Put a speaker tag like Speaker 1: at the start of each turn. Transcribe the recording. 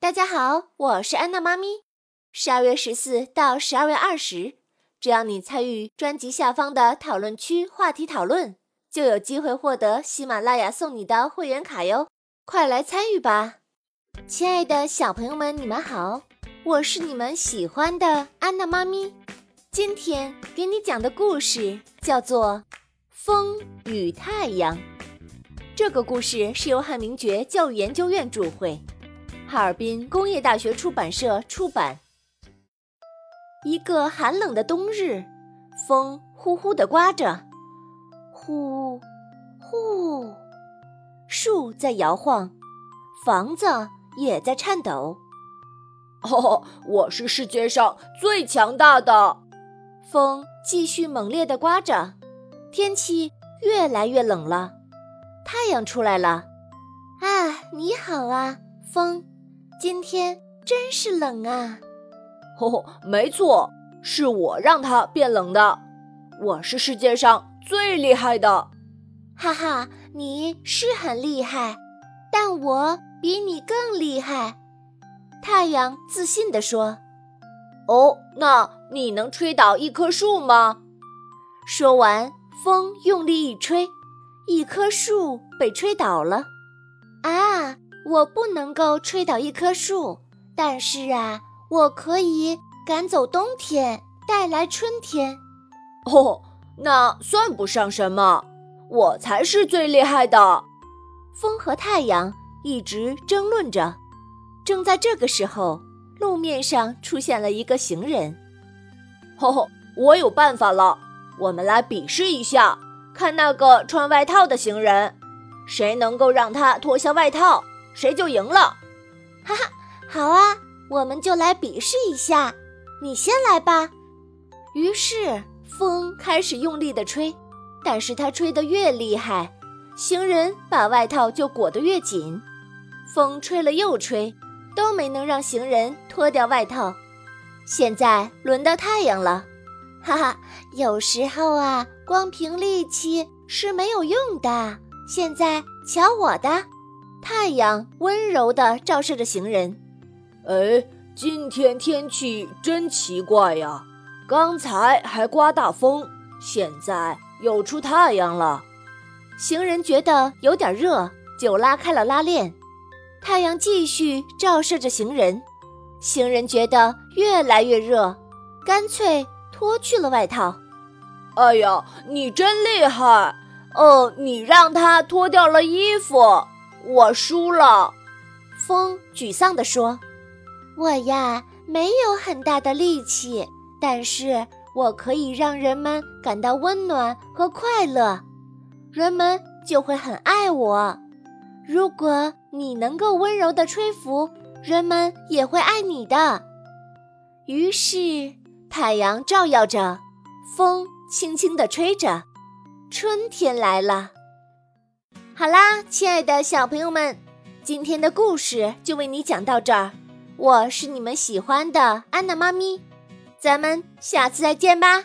Speaker 1: 大家好，我是安娜妈咪。十二月十四到十二月二十，只要你参与专辑下方的讨论区话题讨论，就有机会获得喜马拉雅送你的会员卡哟！快来参与吧！亲爱的小朋友们，你们好，我是你们喜欢的安娜妈咪。今天给你讲的故事叫做《风与太阳》。这个故事是由汉明觉教育研究院著会，哈尔滨工业大学出版社出版。一个寒冷的冬日，风呼呼地刮着，呼呼，树在摇晃，房子也在颤抖。
Speaker 2: 哦，我是世界上最强大的！
Speaker 1: 风继续猛烈地刮着，天气越来越冷了。太阳出来了，啊，你好啊，风，今天真是冷啊！
Speaker 2: 哦，没错，是我让它变冷的，我是世界上最厉害的。
Speaker 1: 哈哈，你是很厉害，但我比你更厉害。太阳自信地说：“
Speaker 2: 哦，那你能吹倒一棵树吗？”
Speaker 1: 说完，风用力一吹。一棵树被吹倒了，啊！我不能够吹倒一棵树，但是啊，我可以赶走冬天，带来春天。
Speaker 2: 哦，那算不上什么，我才是最厉害的。
Speaker 1: 风和太阳一直争论着。正在这个时候，路面上出现了一个行人。
Speaker 2: 吼吼，我有办法了，我们来比试一下。看那个穿外套的行人，谁能够让他脱下外套，谁就赢了。
Speaker 1: 哈哈，好啊，我们就来比试一下。你先来吧。于是风开始用力的吹，但是它吹得越厉害，行人把外套就裹得越紧。风吹了又吹，都没能让行人脱掉外套。现在轮到太阳了。哈哈，有时候啊，光凭力气是没有用的。现在瞧我的！太阳温柔地照射着行人。
Speaker 2: 哎，今天天气真奇怪呀！刚才还刮大风，现在又出太阳了。
Speaker 1: 行人觉得有点热，就拉开了拉链。太阳继续照射着行人，行人觉得越来越热，干脆。脱去了外套，
Speaker 2: 哎呀，你真厉害！哦，你让他脱掉了衣服，我输了。
Speaker 1: 风沮丧地说：“我呀，没有很大的力气，但是我可以让人们感到温暖和快乐，人们就会很爱我。如果你能够温柔地吹拂，人们也会爱你的。”于是。太阳照耀着，风轻轻地吹着，春天来了。好啦，亲爱的小朋友们，今天的故事就为你讲到这儿。我是你们喜欢的安娜妈咪，咱们下次再见吧。